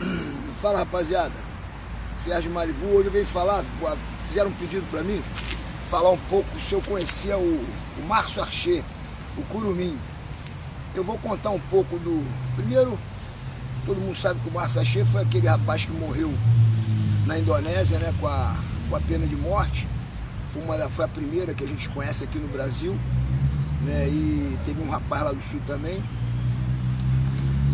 Fala rapaziada, Sérgio Maribu, hoje eu venho falar, fizeram um pedido para mim, falar um pouco se eu conhecia o, o Márcio Archer, o Curumim. Eu vou contar um pouco do. Primeiro, todo mundo sabe que o Márcio Archer foi aquele rapaz que morreu na Indonésia, né, com a, com a pena de morte. Foi, uma, foi a primeira que a gente conhece aqui no Brasil. Né, e teve um rapaz lá do sul também.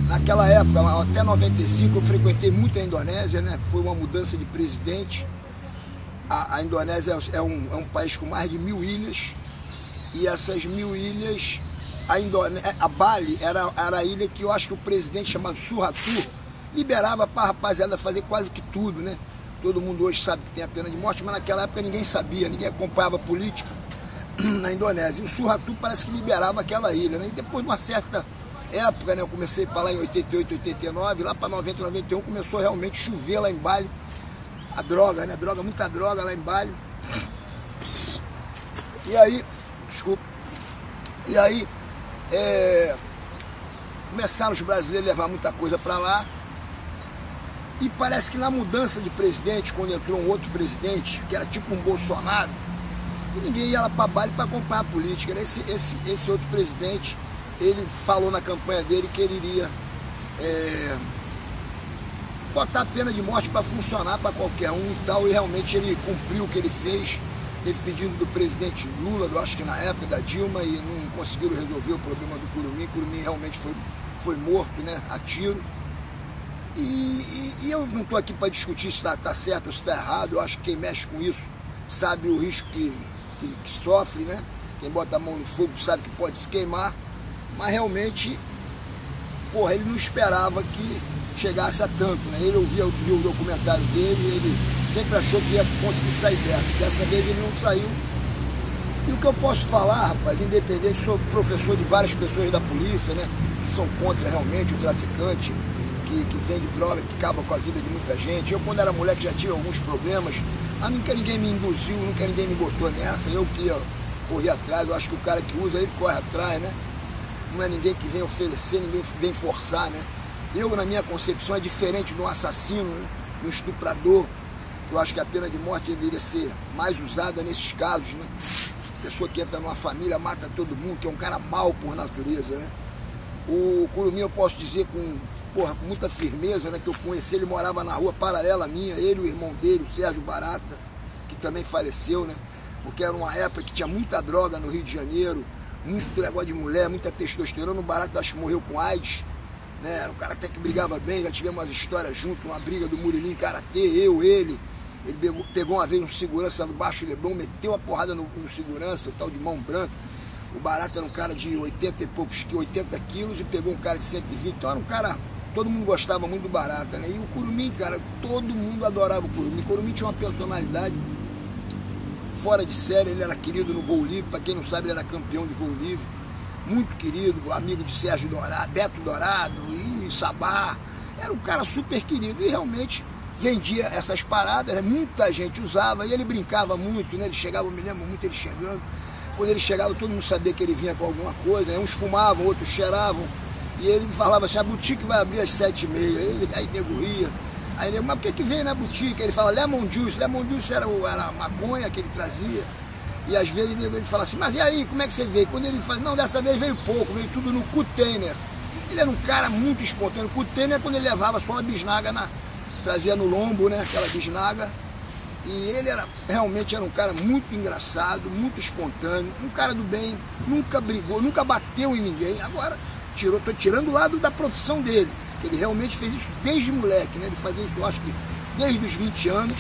Naquela época, até 95, eu frequentei muito a Indonésia, né? Foi uma mudança de presidente. A, a Indonésia é um, é um, país com mais de mil ilhas. E essas mil ilhas, a, Indone... a Bali era, era a ilha que eu acho que o presidente chamado Suharto liberava para a rapaziada fazer quase que tudo, né? Todo mundo hoje sabe que tem a pena de morte, mas naquela época ninguém sabia, ninguém acompanhava política na Indonésia. E o Suharto parece que liberava aquela ilha, né? E depois de uma certa época, né? Eu comecei para lá em 88, 89, lá para 90, 91 começou realmente a chover lá em Bali. A droga, né? Droga, muita droga lá em Bali. E aí, desculpa. E aí, é, começaram os brasileiros a levar muita coisa para lá. E parece que na mudança de presidente, quando entrou um outro presidente, que era tipo um Bolsonaro, ninguém ia lá para Bali para acompanhar a política. Né? Esse, esse, esse outro presidente ele falou na campanha dele que ele iria é, botar a pena de morte para funcionar para qualquer um e tal, e realmente ele cumpriu o que ele fez. Teve pedido do presidente Lula, eu acho que na época da Dilma, e não conseguiram resolver o problema do Curumim. Curumim realmente foi, foi morto, né, a tiro. E, e, e eu não estou aqui para discutir se está tá certo ou se está errado, eu acho que quem mexe com isso sabe o risco que, que, que sofre, né? Quem bota a mão no fogo sabe que pode se queimar mas realmente, porra, ele não esperava que chegasse a tanto, né? Ele ouvia o documentário dele, ele sempre achou que ia conseguir sair dessa. Dessa vez ele não saiu. E o que eu posso falar, rapaz, independente, sou professor de várias pessoas da polícia, né? Que são contra realmente o traficante, que, que vende droga, que acaba com a vida de muita gente. Eu, quando era moleque, já tive alguns problemas. Mas nunca ninguém me induziu, nunca ninguém me botou nessa. Eu que ia correr atrás, eu acho que o cara que usa, ele corre atrás, né? Não é ninguém que vem oferecer, ninguém vem forçar, né? Eu, na minha concepção, é diferente do assassino, né? do estuprador. Eu acho que a pena de morte deveria ser mais usada nesses casos, né? Pessoa que entra numa família, mata todo mundo, que é um cara mau por natureza, né? O Curumim eu posso dizer com, porra, muita firmeza, né? Que eu conheci, ele morava na rua paralela minha, ele o irmão dele, o Sérgio Barata, que também faleceu, né? Porque era uma época que tinha muita droga no Rio de Janeiro, muito negócio de mulher, muita testosterona. O Barato acho que morreu com AIDS. Né? Era um cara até que brigava bem, já tivemos umas histórias junto, uma briga do Murilinho Karatê, eu, ele. Ele pegou, pegou uma vez um segurança no baixo Leblon, meteu a porrada no, no segurança, o tal de mão branca. O Barato era um cara de 80 e poucos, 80 quilos e pegou um cara de 120. Então era um cara, todo mundo gostava muito do Barata, né? E o Curumim, cara, todo mundo adorava o Curumim. O Curumim tinha uma personalidade fora de série, ele era querido no voo livre, para quem não sabe, ele era campeão de voo livre, muito querido, amigo de Sérgio Dourado, Beto Dourado e Sabá, era um cara super querido e realmente vendia essas paradas, né? muita gente usava e ele brincava muito, né? ele chegava, eu me lembro muito ele chegando, quando ele chegava todo mundo sabia que ele vinha com alguma coisa, né? uns fumavam, outros cheiravam, e ele falava assim, a boutique vai abrir às sete e meia, ele, aí nego Aí ele, mas por que, que veio na boutique? Ele fala lemon juice, lemon juice era, era a maconha que ele trazia. E às vezes ele fala assim, mas e aí, como é que você veio? Quando ele fala, não, dessa vez veio pouco, veio tudo no container. Ele era um cara muito espontâneo. Container é quando ele levava só uma bisnaga, na, trazia no lombo, né, aquela bisnaga. E ele era, realmente era um cara muito engraçado, muito espontâneo, um cara do bem, nunca brigou, nunca bateu em ninguém. Agora, tirou, tô tirando o lado da profissão dele. Ele realmente fez isso desde moleque, né? Ele fazia isso, eu acho que desde os 20 anos.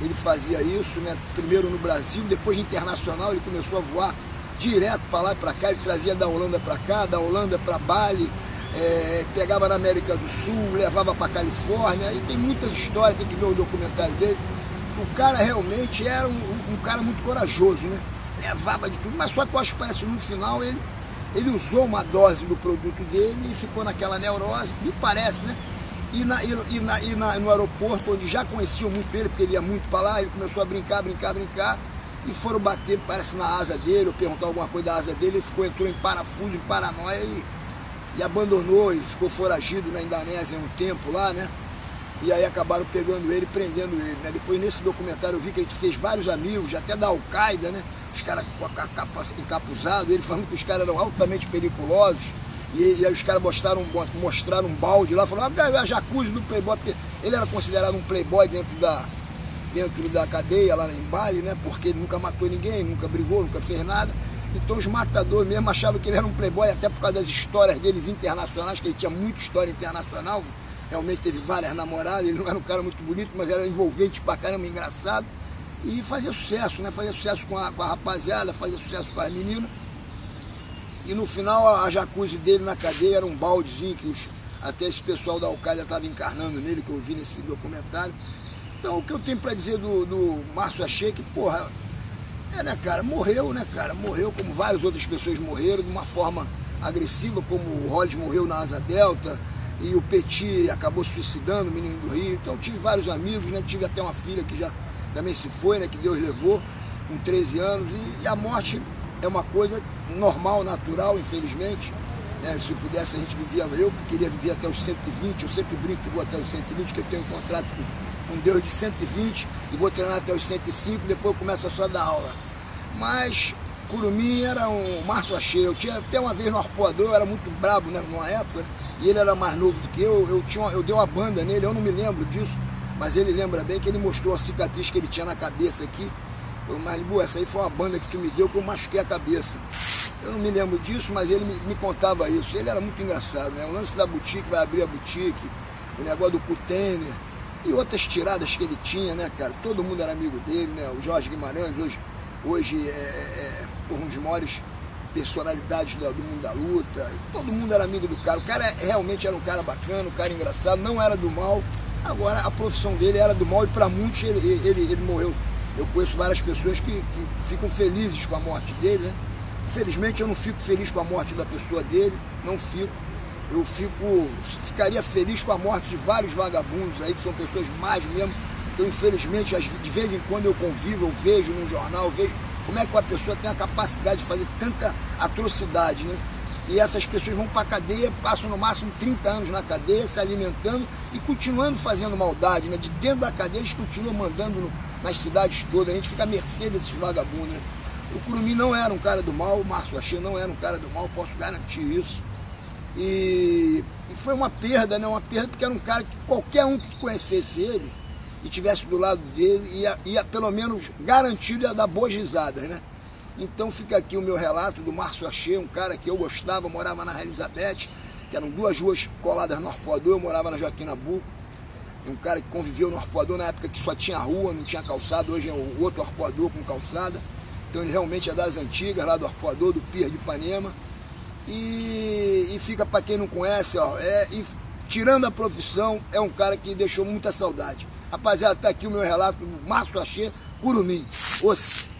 Ele fazia isso, né? Primeiro no Brasil, depois internacional, ele começou a voar direto para lá e para cá. Ele trazia da Holanda para cá, da Holanda para Bali, é, pegava na América do Sul, levava para Califórnia. E tem muitas histórias, tem que ver o documentário dele. O cara realmente era um, um cara muito corajoso, né? Levava de tudo, mas só que eu acho que parece no final ele ele usou uma dose do produto dele e ficou naquela neurose, me parece, né? E, na, e, na, e na, no aeroporto, onde já conheciam muito ele, porque ele ia muito para lá, ele começou a brincar, brincar, brincar, e foram bater, parece, na asa dele, ou perguntar alguma coisa da asa dele, ele ficou, entrou em parafuso, em paranoia e e abandonou e ficou foragido na Indonésia um tempo lá, né? E aí acabaram pegando ele, prendendo ele, né? Depois nesse documentário eu vi que ele fez vários amigos, até da Al-Qaeda, né? Os caras com a capa encapuzado, ele falando que os caras eram altamente periculosos. E, e aí os caras mostraram, mostraram um balde lá, falaram, ah, a jacuzzi do Playboy, porque ele era considerado um Playboy dentro da, dentro da cadeia lá em Bali, né? Porque ele nunca matou ninguém, nunca brigou, nunca fez nada. Então os matadores mesmo achavam que ele era um playboy, até por causa das histórias deles internacionais, que ele tinha muita história internacional. Realmente teve várias namoradas, ele não era um cara muito bonito, mas era envolvente pra caramba, engraçado. E fazia sucesso, né? Fazia sucesso com a, com a rapaziada, fazia sucesso com as meninas. E no final a, a jacuzzi dele na cadeia era um baldezinho que os, até esse pessoal da Al-Qaeda estava encarnando nele, que eu vi nesse documentário. Então o que eu tenho para dizer do, do Márcio Achei que, porra, é, né, cara, morreu, né, cara? Morreu como várias outras pessoas morreram, de uma forma agressiva, como o Hollis morreu na Asa Delta, e o Petit acabou suicidando, o menino do Rio. Então tive vários amigos, né? Tive até uma filha que já também se foi, né? Que Deus levou, com 13 anos. E, a morte é uma coisa normal, natural, infelizmente. Né? Se pudesse, a gente vivia, eu queria viver até os 120, eu sempre brinco que vou até os 120, que eu tenho um contrato com Deus de 120 e vou treinar até os 105, depois eu começo a só dar aula. Mas Curumim era um Márcio Achei. Eu tinha até uma vez no arpoador, eu era muito brabo né, numa época, e ele era mais novo do que eu. Eu, tinha, eu dei uma banda nele, eu não me lembro disso, mas ele lembra bem que ele mostrou a cicatriz que ele tinha na cabeça aqui. Eu, Malibu, essa aí foi uma banda que tu me deu que eu machuquei a cabeça. Eu não me lembro disso, mas ele me, me contava isso. Ele era muito engraçado, né? O lance da boutique, vai abrir a boutique, o negócio do container e outras tiradas que ele tinha, né, cara? Todo mundo era amigo dele, né? O Jorge Guimarães, hoje hoje é, é, é maiores personalidades do, mundo da luta. Todo mundo era amigo do cara. O cara realmente era um cara bacana, um cara engraçado, não era do mal. Agora, a profissão dele era do mal e para muitos ele, ele, ele, morreu. Eu conheço várias pessoas que, que, ficam felizes com a morte dele, né? Infelizmente eu não fico feliz com a morte da pessoa dele, não fico. Eu fico, ficaria feliz com a morte de vários vagabundos aí, que são pessoas mais mesmo eu, infelizmente, de vez em quando eu convivo, eu vejo no jornal, eu vejo como é que uma pessoa tem a capacidade de fazer tanta atrocidade, né? E essas pessoas vão para a cadeia, passam no máximo 30 anos na cadeia, se alimentando e continuando fazendo maldade, né? De dentro da cadeia eles continuam mandando no, nas cidades todas, a gente fica à mercê desses vagabundos, né? O Curumi não era um cara do mal, o Márcio Achei não era um cara do mal, posso garantir isso. E, e foi uma perda, né? Uma perda porque era um cara que qualquer um que conhecesse ele, e tivesse do lado dele, ia, ia pelo menos garantido ia dar boas risadas, né? Então fica aqui o meu relato do Márcio Achei, um cara que eu gostava, morava na Elizabeth, que eram duas ruas coladas no Arpoador, eu morava na Joaquim Nabuco. Um cara que conviveu no Arpoador na época que só tinha rua, não tinha calçada, hoje é o outro Arpoador com calçada. Então ele realmente é das antigas, lá do Arpoador, do Pier de Ipanema. E, e fica para quem não conhece, ó, é, e, tirando a profissão, é um cara que deixou muita saudade. Rapaziada, tá aqui o meu relato do Márcio Achê Curumim. Osse.